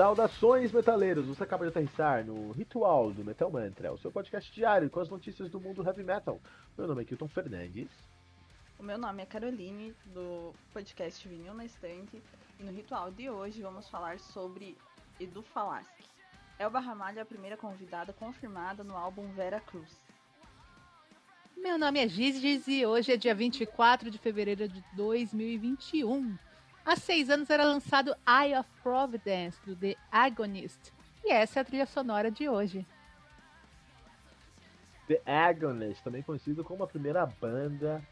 Saudações, metaleiros! Você acaba de aterrissar no Ritual do Metal Mantra, o seu podcast diário com as notícias do mundo heavy metal. Meu nome é Kilton Fernandes. O meu nome é Caroline, do podcast Vinil na Estante, e no ritual de hoje vamos falar sobre Edu Falaschi. Elba Ramalho é a primeira convidada confirmada no álbum Vera Cruz. Meu nome é Gizgiz e hoje é dia 24 de fevereiro de 2021. Há seis anos era lançado Eye of Providence, do The Agonist. E essa é a trilha sonora de hoje. The Agonist, também conhecido como a primeira banda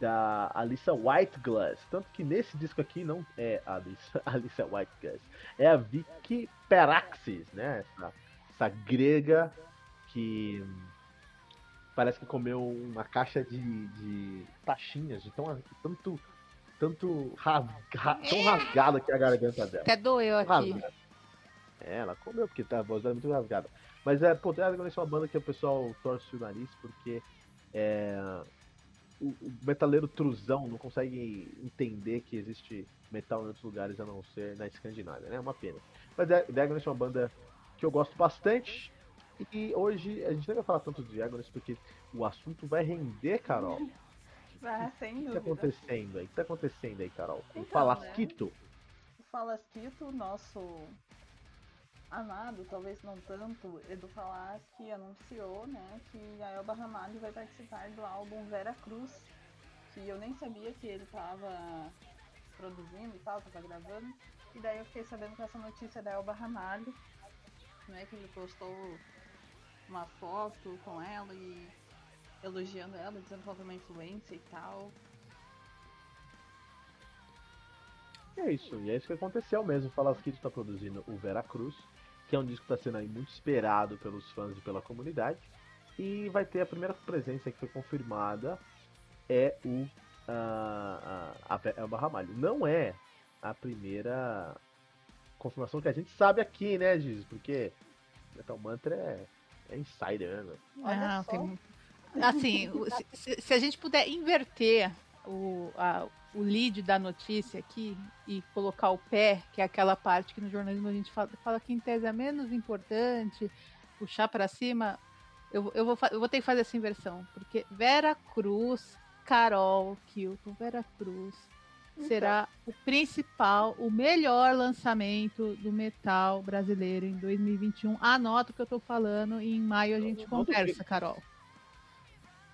da Alissa Whiteglass. Tanto que nesse disco aqui não é a Alissa, Alissa Whiteglass, é a Vicky Peraxis, né? Essa, essa grega que parece que comeu uma caixa de, de taxinhas, de tão, tanto tanto rasga, tão rasgada que é a garganta dela. Até doeu aqui. Rasgada. É, ela comeu, porque tá, a voz dela é muito rasgada. Mas é, pô, tem é uma banda que o pessoal torce o nariz porque é, o, o, metaleiro truzão não consegue entender que existe metal em outros lugares a não ser na Escandinávia, né? É uma pena. Mas é, Agonist é uma banda que eu gosto bastante. E hoje a gente não vai falar tanto de Agonist porque o assunto vai render, Carol. Ah, sem dúvida. O que tá acontecendo aí? O que tá acontecendo aí, Carol? Então, o Falasquito? Né? O Falasquito, nosso amado, talvez não tanto, Edu Falaschi anunciou, né, que a Elba Ramalho vai participar do álbum Vera Cruz, que eu nem sabia que ele tava produzindo e tal, tava gravando. E daí eu fiquei sabendo que essa notícia da Elba Ramalho, né, que ele postou uma foto com ela e elogiando ela, dizendo que ela tem uma influência e tal. é isso, e é isso que aconteceu mesmo. Falasquito está produzindo o Vera Cruz, que é um disco que está sendo aí muito esperado pelos fãs e pela comunidade. E vai ter a primeira presença que foi confirmada é o uh, a Elba Ramalho. Não é a primeira confirmação que a gente sabe aqui, né, Giz? Porque Metal Mantra é, é insider, né? Ah, tem, assim, se, se, a gente puder inverter o, a, o lead da notícia aqui e colocar o pé, que é aquela parte que no jornalismo a gente fala, fala que em tese é menos importante, puxar para cima, eu, eu, vou, eu vou ter que fazer essa inversão, porque Vera Cruz, Carol Kilton, Vera Cruz, então. será o principal, o melhor lançamento do metal brasileiro em 2021. Anota o que eu tô falando e em maio a gente conversa, Carol.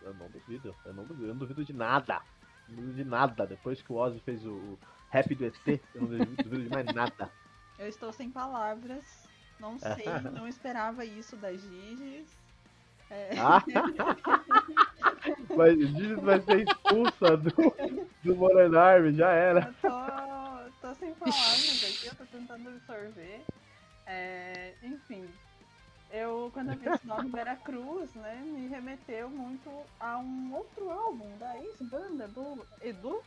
Eu não duvido, eu não duvido, eu não duvido de nada. Não duvido de nada. Depois que o Ozzy fez o, o rap do ET, eu não duvido de mais nada. Eu estou sem palavras. Não sei, não esperava isso da Gigi. É... Mas Gigi vai ser expulsa do, do Army, já era. Eu tô, tô sem palavras aqui, eu tô tentando absorver. É, enfim, eu, quando eu vi esse nome Vera Cruz, né, me remeteu muito a um outro álbum da ex-banda do Edu.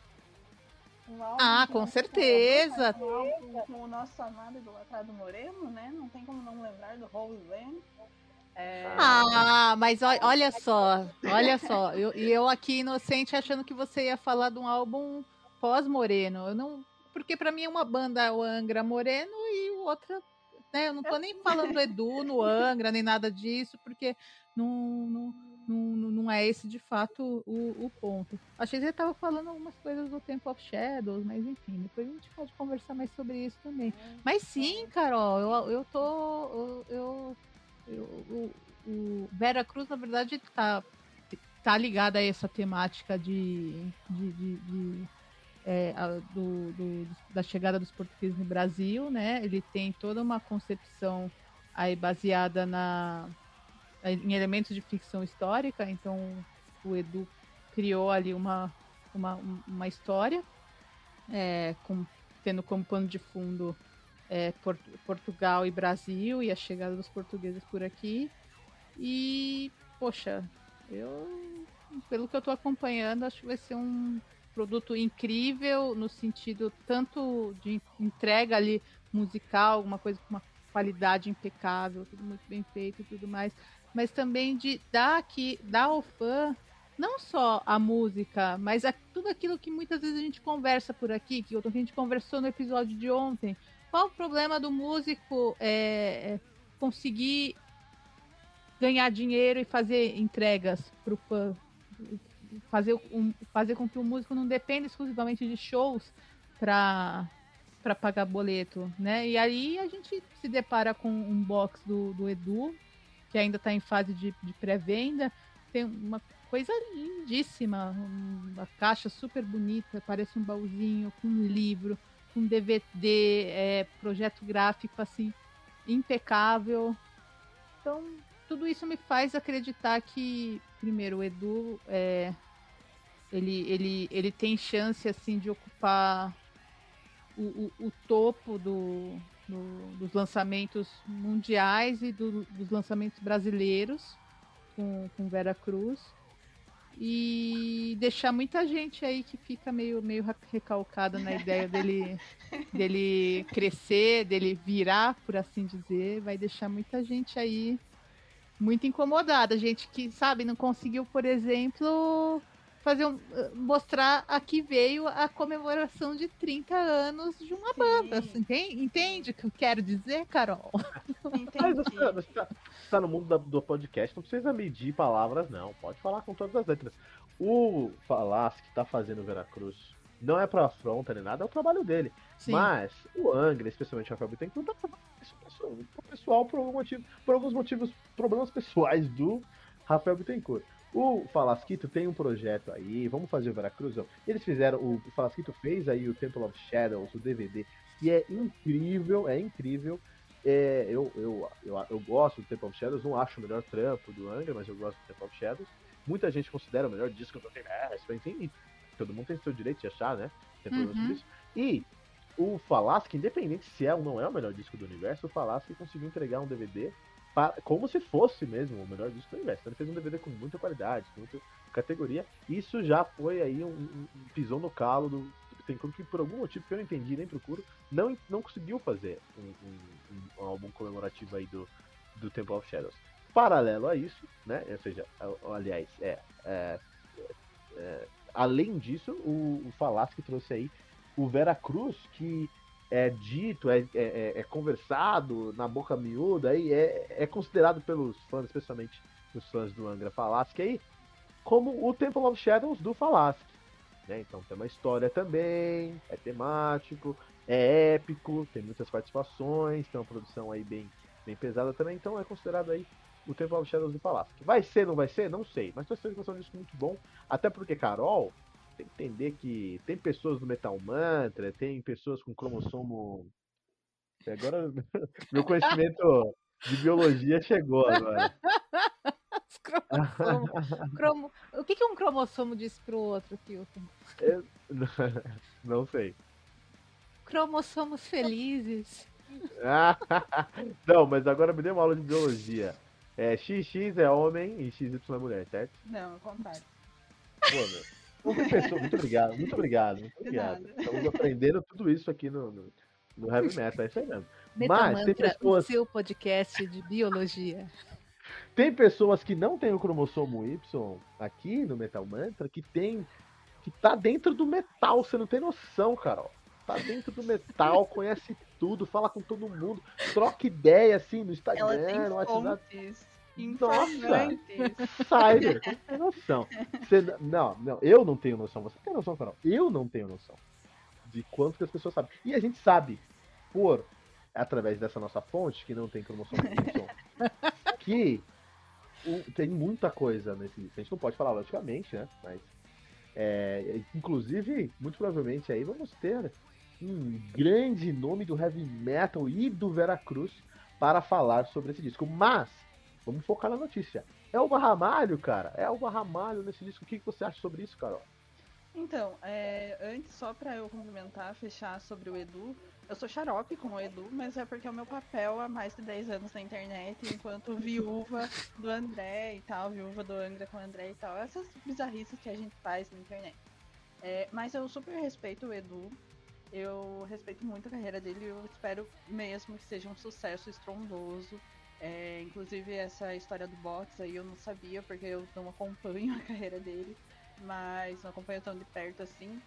Um ah, com certeza! Um álbum com o nosso amado idolatrado Moreno, né? Não tem como não lembrar do Holy Land. É... Ah, mas olha só, olha só, e eu, eu aqui inocente achando que você ia falar de um álbum pós-Moreno. Eu não, porque para mim é uma banda o Angra Moreno e outra né? Eu não tô nem falando do Edu no Angra, nem nada disso, porque não, não, não, não é esse de fato o, o ponto. Achei que ele tava falando algumas coisas do Temple of Shadows, mas enfim, depois a gente pode conversar mais sobre isso também. Mas sim, Carol, eu, eu tô. Eu, eu, eu, o Vera Cruz, na verdade, tá, tá ligada a essa temática de, de, de, de é, do, do, da chegada dos portugueses no Brasil, né? Ele tem toda uma concepção aí baseada na, em elementos de ficção histórica, então o Edu criou ali uma, uma, uma história, é, com, tendo como pano de fundo é, Port Portugal e Brasil e a chegada dos portugueses por aqui. E, poxa, eu, pelo que eu estou acompanhando, acho que vai ser um produto incrível no sentido tanto de entrega ali musical, alguma coisa com uma qualidade impecável, tudo muito bem feito e tudo mais, mas também de dar aqui, dar ao fã não só a música, mas a, tudo aquilo que muitas vezes a gente conversa por aqui, que a gente conversou no episódio de ontem, qual o problema do músico é, é conseguir ganhar dinheiro e fazer entregas para o fã? Fazer, um, fazer com que o músico não dependa exclusivamente de shows para para pagar boleto, né? E aí a gente se depara com um box do, do Edu, que ainda está em fase de, de pré-venda. Tem uma coisa lindíssima, uma caixa super bonita, parece um baúzinho com um livro, com DVD, é, projeto gráfico assim impecável. Então tudo isso me faz acreditar que primeiro o Edu é, ele, ele, ele tem chance assim de ocupar o, o, o topo do, do, dos lançamentos mundiais e do, dos lançamentos brasileiros com, com Vera Cruz. E deixar muita gente aí que fica meio, meio recalcada na ideia dele, dele crescer, dele virar, por assim dizer, vai deixar muita gente aí muito incomodada, gente que, sabe, não conseguiu, por exemplo, fazer um, eh, mostrar aqui veio a comemoração de 30 anos de uma Sim. banda. Assim, entende, entende o que eu quero dizer, Carol? Mas você, você, tá, você tá no mundo da, do podcast, não precisa medir palavras, não. Pode falar com todas as letras. O Falas que tá fazendo Veracruz não é pra afronta nem nada, é o trabalho dele. Sim. Mas o Angra, especialmente o Rafael Bittencourt, tá fazendo isso pro pessoal por, algum motivo, por alguns motivos, problemas pessoais do Rafael Bittencourt. O Falasquito tem um projeto aí, vamos fazer o Veracruz. Eles fizeram, o Falasquito fez aí o Temple of Shadows, o DVD, que é incrível, é incrível. É, eu, eu, eu, eu gosto do Temple of Shadows, não acho o melhor trampo do Angra, mas eu gosto do Temple of Shadows. Muita gente considera o melhor disco do universo, enfim, todo mundo tem seu direito de achar, né? Tem uhum. isso. E o Falasque, independente se é ou não é o melhor disco do universo, o Falasque conseguiu entregar um DVD como se fosse mesmo o melhor disco do universo. Ele fez um DVD com muita qualidade, com muita categoria. Isso já foi aí um, um, pisão no calo do, tem que por algum motivo que eu não entendi nem procuro, não, não conseguiu fazer um, um, um, álbum comemorativo aí do, do Temple of Shadows. Paralelo a isso, né? Ou seja, aliás, é, é, é além disso, o, o Falasque trouxe aí o Vera Cruz, que é dito, é, é, é, é, conversado na boca miúda, aí é, é considerado pelos fãs, especialmente os fãs do Angra Falasque aí, como o Temple of Shadows do Falasque. Né? Então tem uma história também, é temático, é épico, tem muitas participações, tem uma produção aí bem, bem pesada também, então é considerado aí o Temple of Shadows do Falasque. Vai ser, não vai ser? Não sei, mas tô certeza que vai ser um disco muito bom, até porque Carol tem que entender que tem pessoas do Metal Mantra, tem pessoas com cromossomo. Agora, meu conhecimento de biologia chegou agora. Cromo... O que, que um cromossomo diz pro outro, Kilton? Eu... Não sei. Cromossomos felizes. Não, mas agora me dê uma aula de biologia. É, XX é homem e XY é mulher, certo? Não, é contrário. Pô, meu. Muito obrigado, muito obrigado, muito obrigado. Estamos aprendendo tudo isso aqui no, no, no Heavy Metal, é isso aí mesmo. Mas tem pessoas. O seu podcast de biologia. Tem pessoas que não têm o cromossomo Y aqui no Metal Mantra que tem. que tá dentro do metal, você não tem noção, Carol. Tá dentro do metal, conhece tudo, fala com todo mundo, troca ideia assim no Instagram, no WhatsApp. Nossa! Cyber, você tem noção. Você, não, não, eu não tenho noção. Você tem noção, Carol? Eu não tenho noção de quanto que as pessoas sabem. E a gente sabe, por através dessa nossa fonte, que não tem cromossomo que o, tem muita coisa nesse livro. A gente não pode falar, logicamente, né? Mas, é, inclusive, muito provavelmente aí vamos ter um grande nome do heavy metal e do Veracruz para falar sobre esse disco. Mas Vamos focar na notícia. É o Ramalho, cara. É o Ramalho nesse disco. O que você acha sobre isso, Carol? Então, é, antes, só para eu complementar, fechar sobre o Edu, eu sou xarope com o Edu, mas é porque é o meu papel há mais de 10 anos na internet, enquanto viúva do André e tal, viúva do Angra com o André e tal, essas bizarrices que a gente faz na internet. É, mas eu super respeito o Edu, eu respeito muito a carreira dele eu espero mesmo que seja um sucesso estrondoso. É, inclusive essa história do box aí eu não sabia porque eu não acompanho a carreira dele, mas não acompanho tão de perto assim.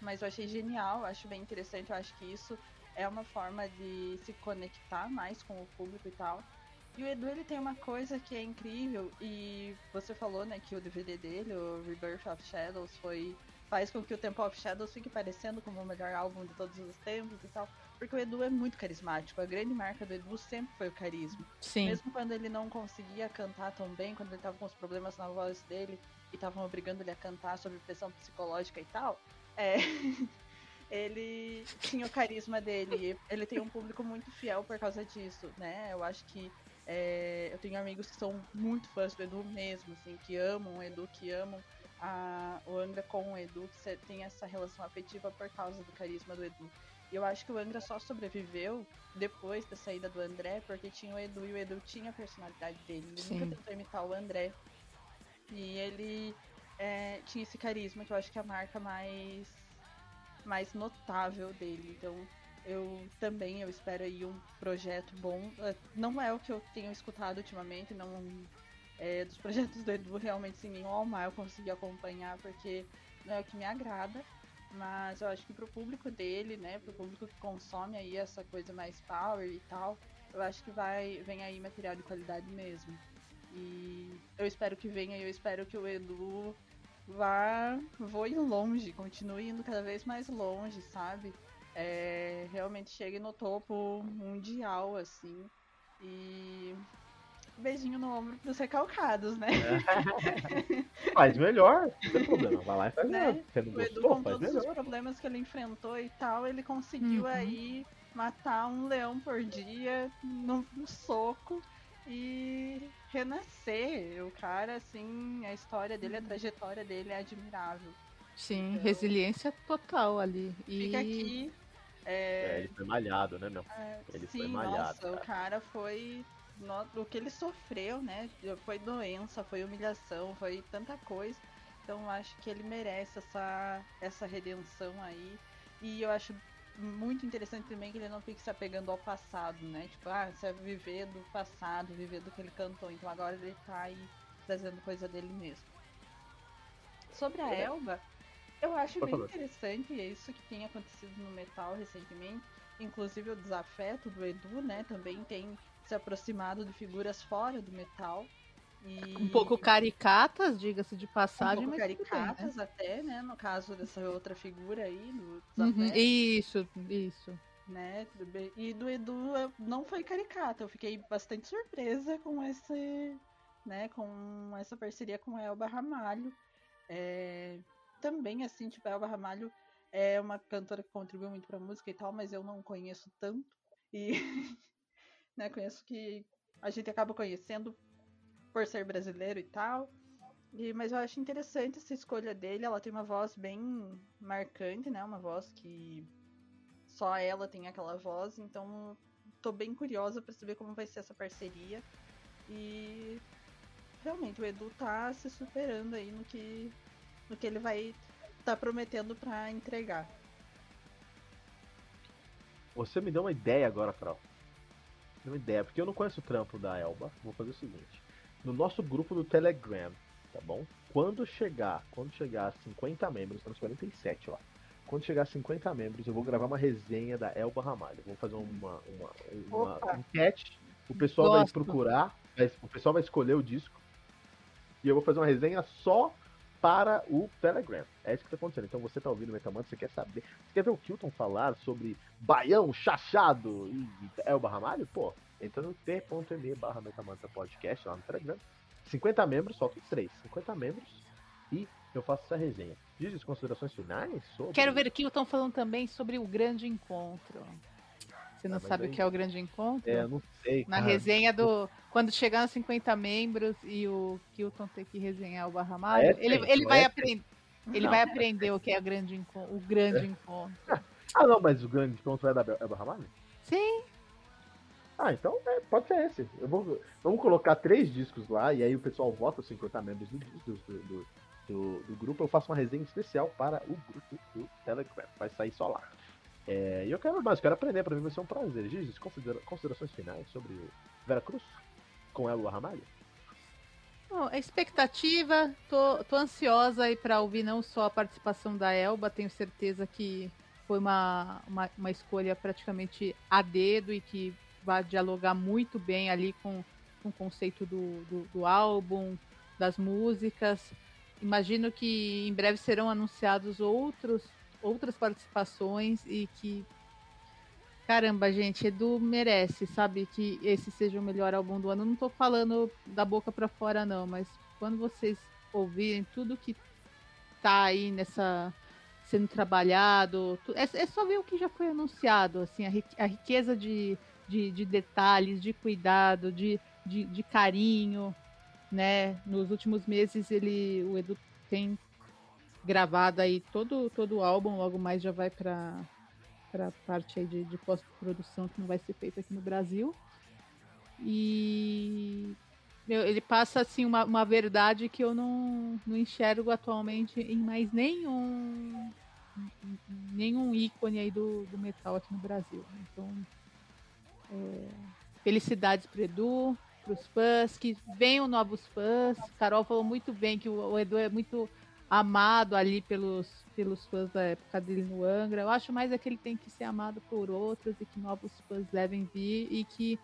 Mas eu achei genial, acho bem interessante, eu acho que isso é uma forma de se conectar mais com o público e tal. E o Edu ele tem uma coisa que é incrível e você falou, né, que o DVD dele, o Rebirth of Shadows, foi faz com que o Temple of Shadows fique parecendo como o melhor álbum de todos os tempos e tal, porque o Edu é muito carismático. A grande marca do Edu sempre foi o carisma. Sim. Mesmo quando ele não conseguia cantar tão bem, quando ele tava com os problemas na voz dele e estavam obrigando ele a cantar sobre pressão psicológica e tal, é ele tinha o carisma dele. Ele tem um público muito fiel por causa disso, né? Eu acho que é, eu tenho amigos que são muito fãs do Edu mesmo, assim, que amam o Edu, que amam a, o Angra com o Edu, que tem essa relação afetiva por causa do carisma do Edu. E eu acho que o Angra só sobreviveu depois da saída do André, porque tinha o Edu e o Edu tinha a personalidade dele. Ele Sim. nunca tentou imitar o André. E ele é, tinha esse carisma que eu acho que é a marca mais, mais notável dele. Então eu também eu espero aí um projeto bom. É, Não é o que eu tenho escutado ultimamente, não é, dos projetos do Edu realmente sem nenhum alma eu consegui acompanhar porque não é o que me agrada. Mas eu acho que pro público dele, né, pro público que consome aí essa coisa mais power e tal, eu acho que vai vem aí material de qualidade mesmo. E eu espero que venha eu espero que o Edu vá voe longe, continue indo cada vez mais longe, sabe? É, realmente chegue no topo mundial, assim. E beijinho no ombro pros recalcados, né? Faz melhor, não tem problema. Vai lá e faz Né? melhor. Você não O Edu, gostou? com todos os melhor. problemas que ele enfrentou e tal, ele conseguiu Uhum. aí matar um leão por dia num, num soco e renascer. O cara, assim, a história dele, a trajetória dele é admirável. Sim, Então- resiliência total ali. E Fica aqui. É, É, ele foi malhado, né, meu? é, ele sim, foi malhado, nossa, o cara. cara foi. O que ele sofreu, né? Foi doença, foi humilhação, foi tanta coisa. Então acho que ele merece essa, essa redenção aí. E eu acho muito interessante também que ele não fique se apegando ao passado, né? Tipo, ah, você vai viver do passado, viver do que ele cantou. Então agora ele tá aí trazendo coisa dele mesmo. Sobre a É. Elba, eu acho Por bem favor. interessante isso que tem acontecido no metal recentemente. Inclusive o desafeto do Edu, né? Também tem se aproximado de figuras fora do metal. E um pouco caricatas, diga-se de um passagem, pouco tudo bem, né? caricatas até, né? No caso dessa outra figura aí, do Uhum. Isso, isso. né? E do Edu não foi caricata, eu fiquei bastante surpresa com esse, né, com essa parceria com a Elba Ramalho. É, também assim, tipo, a Elba Ramalho é uma cantora que contribuiu muito pra música e tal, mas eu não conheço tanto. E né, conheço que a gente acaba conhecendo por ser brasileiro e tal. E, mas eu acho interessante essa escolha dele. Ela tem uma voz bem marcante, né? Uma voz que só ela tem aquela voz. Então tô bem curiosa pra saber como vai ser essa parceria. E realmente o Edu tá se superando aí no que, no que ele vai tá prometendo pra entregar. Você me deu uma ideia agora, Carol. Uma ideia, porque eu não conheço o trampo da Elba. Vou fazer o seguinte. No nosso grupo do Telegram, tá bom? Quando chegar, quando chegar a 50 membros, estamos 47 lá. Quando chegar a 50 membros, eu vou gravar uma resenha da Elba Ramalho. Vou fazer uma, uma, uma Opa. enquete. O pessoal vai Gosto. procurar, vai- o pessoal vai escolher o disco. E eu vou fazer uma resenha só para o Telegram. É isso que tá acontecendo. Então você tá ouvindo o Metamanta, você quer saber. Você quer ver o Kilton falar sobre Baião, Chachado e Elba Ramalho? Pô, entra no t.me barra Metamanta Podcast lá no Telegram. 50 membros, faltam 3. 50 membros e eu faço essa resenha. Diz as considerações finais sobre. Quero ver aqui, estão falando também sobre o grande encontro. Você não Ah, sabe aí- o que é o grande encontro? É, não sei. Na cara. resenha do. Quando chegar nos 50 membros e o Kilton ter que resenhar o Barra Malho, Ah, é ele, ele, vai é aprender. Ele vai aprender o que é o grande, enco- o grande encontro. Ah, não, mas o grande ponto é da Elba Ramalho? Sim, Ah, então é, pode ser esse. Eu vou, vamos colocar três discos lá e aí o pessoal vota os 50 membros do, do, do, do, do grupo. Eu faço uma resenha especial para o grupo do Telegram. Vai sair só lá. É, e eu quero mais, quero aprender. Pra mim vai ser um prazer. Gigi, considera- considerações finais sobre Veracruz com Elo Ramalho? Bom, a expectativa, tô, tô ansiosa aí para ouvir não só a participação da Elba, tenho certeza que foi uma, uma, uma escolha praticamente a dedo e que vai dialogar muito bem ali com, com o conceito do, do, do álbum, das músicas. Imagino que em breve serão anunciados outros, outras participações e que caramba, gente, Edu merece, sabe, que esse seja o melhor álbum do ano. Não tô falando da boca para fora, não, mas quando vocês ouvirem tudo que tá aí nessa sendo trabalhado, é, é só ver o que já foi anunciado, assim, a, riqueza de, de, de detalhes, de cuidado, de, de, de, carinho, né? Nos últimos meses ele, o Edu tem gravado aí todo, todo o álbum, logo mais já vai para para parte aí de, de pós-produção que não vai ser feita aqui no Brasil. E ele passa assim uma, uma verdade que eu não, não enxergo atualmente em mais nenhum nenhum ícone aí do, do metal aqui no Brasil. Então, é, felicidades pro Edu, pros fãs, que venham novos fãs. Carol falou muito bem que o, o Edu é muito amado ali pelos, pelos fãs da época dele no Angra. Eu acho mais é que ele tem que ser amado por outros e que novos fãs devem vir e que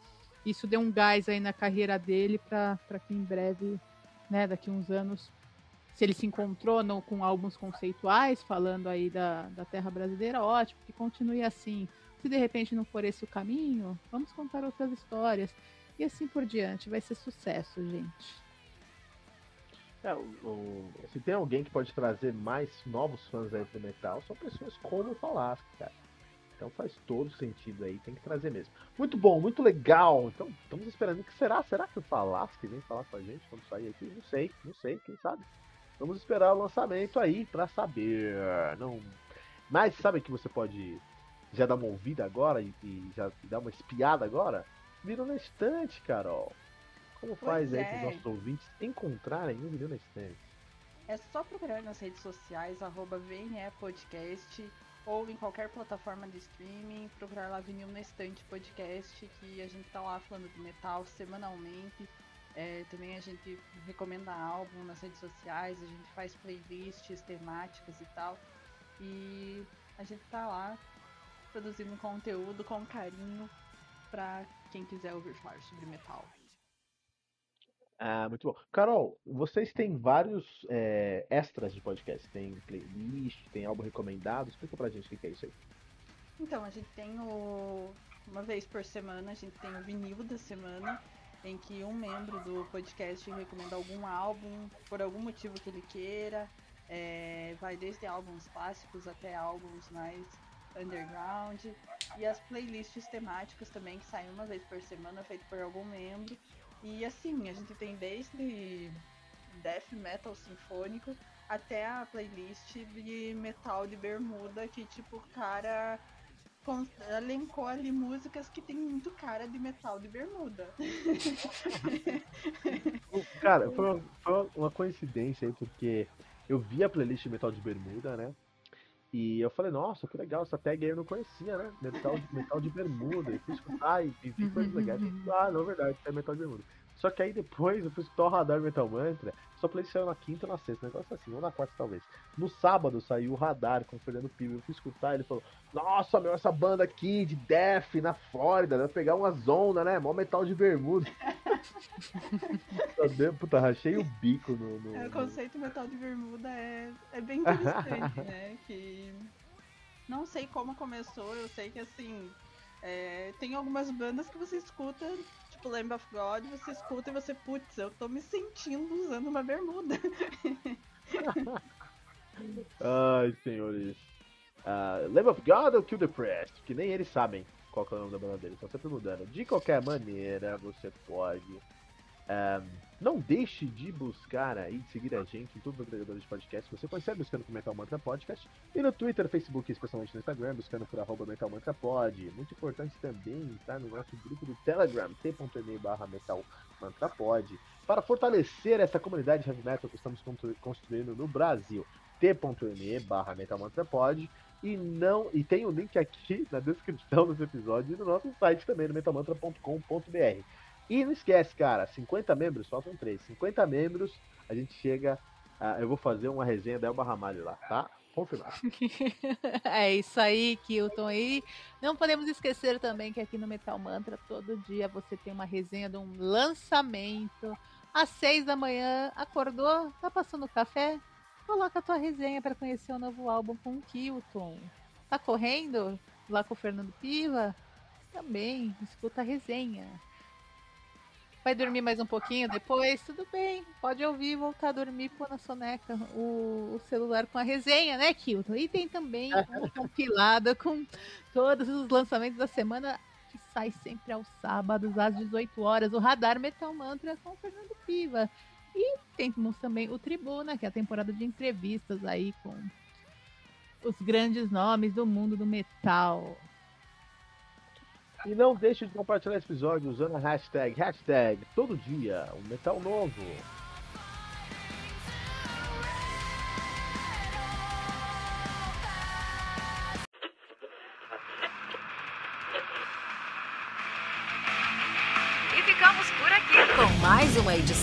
isso dê um gás aí na carreira dele para que em breve, né, daqui uns anos, se ele se encontrou no, com álbuns conceituais, falando aí da, da terra brasileira, ótimo, que continue assim. Se de repente não for esse o caminho, vamos contar outras histórias. E assim por diante, vai ser sucesso, gente. É, o, o, se tem alguém que pode trazer mais novos fãs aí pro metal, são pessoas como o Falasco, cara. Então faz todo sentido aí, tem que trazer mesmo. Muito bom, muito legal. Então estamos esperando que será? Será que o Falasco vem falar com a gente quando sair aqui? Não sei, não sei, quem sabe. Vamos esperar o lançamento aí para saber. Não. Mas sabe que você pode já dar uma ouvida agora e, e já dar uma espiada agora? Vira na estante, Carol. Como faz aí é. para os nossos ouvintes encontrarem o Vinil na Estante? É só procurar nas redes sociais, arroba Podcast, ou em qualquer plataforma de streaming, procurar lá Vinil na Estante Podcast, que a gente tá lá falando de metal semanalmente. É, também a gente recomenda álbum nas redes sociais, a gente faz playlists temáticas e tal. E a gente tá lá produzindo conteúdo com carinho para quem quiser ouvir falar sobre metal. Ah, muito bom. Carol, vocês têm vários é, extras de podcast. Tem playlist, tem álbum recomendado. Explica pra gente o que é isso aí. Então, a gente tem o. Uma vez por semana, a gente tem o vinil da semana, em que um membro do podcast recomenda algum álbum, por algum motivo que ele queira. É, vai desde álbuns clássicos até álbuns mais underground. E as playlists temáticas também, que saem uma vez por semana, feito por algum membro. E assim, a gente tem desde death metal sinfônico até a playlist de metal de bermuda, que tipo, o cara elencou ali músicas que tem muito cara de metal de bermuda. cara, foi uma, foi uma coincidência aí, porque eu vi a playlist de metal de bermuda, né? E eu falei, nossa, que legal, essa tag aí eu não conhecia, né? Metal, metal de bermuda. E fui escutar e, vi coisas legais. Ah, não, é verdade, é metal de bermuda. Só que aí depois eu fui escutar o Radar Metal Mantra. Só playlist saiu na quinta ou na sexta, um negócio assim, ou na quarta talvez. No sábado saiu o Radar com o Fernando Pio. Eu fui escutar ele falou: Nossa, meu, essa banda aqui de Def na Flórida, vai pegar umas ondas, né? Mó metal de bermuda. Puta, rachei o bico no. no é, o conceito metal de bermuda é, é bem interessante, né? Que. Não sei como começou, eu sei que assim. É, tem algumas bandas que você escuta tipo Lamb of God, você escuta e você, putz, eu tô me sentindo usando uma bermuda. Ai, senhores. Uh, Lamb of God ou Kill the Prest? Que nem eles sabem qual é o nome da banda estão sempre mudando. De qualquer maneira, você pode um, não deixe de buscar aí, de seguir a gente em todos os agregadores de podcast. Você consegue buscando por Metal Mantra Podcast. E no Twitter, Facebook, especialmente no Instagram, buscando por arroba Metal Mantra Pod. Muito importante também estar no nosso grupo do Telegram, t.me barra Metal Mantra Pod. Para fortalecer essa comunidade de heavy metal que estamos construindo no Brasil, t.me barra Metal Mantra Pod. E não e tem o um link aqui na descrição desse episódio e no nosso site também, no metalmantra.com.br. E não esquece, cara, 50 membros, faltam 3. 50 membros, a gente chega uh, eu vou fazer uma resenha da Elba Ramalho lá, tá? Confirmado. é isso aí, Kilton. aí. não podemos esquecer também que aqui no Metal Mantra, todo dia você tem uma resenha de um lançamento. Às seis da manhã, acordou, tá passando café? Coloca a tua resenha para conhecer o novo álbum com o Kilton. Tá correndo lá com o Fernando Piva? Também, escuta a resenha. Vai dormir mais um pouquinho depois? Tudo bem, pode ouvir e voltar a dormir pôr na soneca o, o, celular com a resenha, né, Kilton? E tem também uma compilada com todos os lançamentos da semana que sai sempre aos sábados às 18 horas, o Radar Metal Mantra com o Fernando Piva. E temos também o Tribuna, que é a temporada de entrevistas aí com os grandes nomes do mundo do metal. E não deixe de compartilhar esse episódio usando a hashtag, hashtag todo dia, um metal novo.